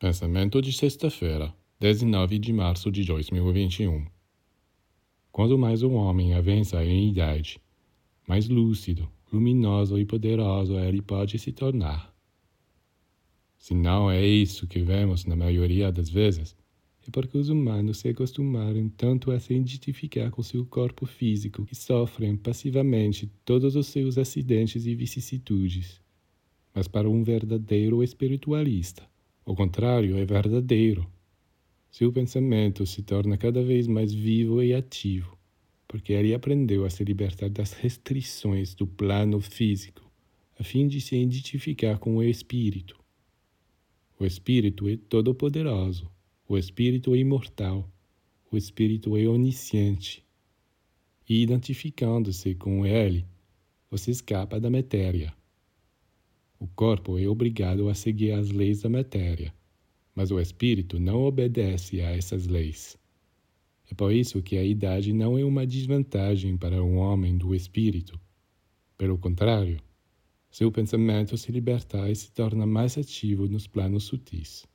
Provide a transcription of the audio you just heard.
Pensamento de sexta-feira, 19 de março de 2021. Quanto mais um homem avança em idade, mais lúcido, luminoso e poderoso ele pode se tornar. Se não é isso que vemos na maioria das vezes, é porque os humanos se acostumaram tanto a se identificar com seu corpo físico que sofrem passivamente todos os seus acidentes e vicissitudes. Mas para um verdadeiro espiritualista, o contrário é verdadeiro. Seu pensamento se torna cada vez mais vivo e ativo, porque ele aprendeu a se libertar das restrições do plano físico, a fim de se identificar com o espírito. O espírito é todo-poderoso, o espírito é imortal, o espírito é onisciente. E identificando-se com ele, você escapa da matéria. O corpo é obrigado a seguir as leis da matéria, mas o espírito não obedece a essas leis. É por isso que a idade não é uma desvantagem para um homem do espírito. Pelo contrário, seu pensamento se liberta e se torna mais ativo nos planos sutis.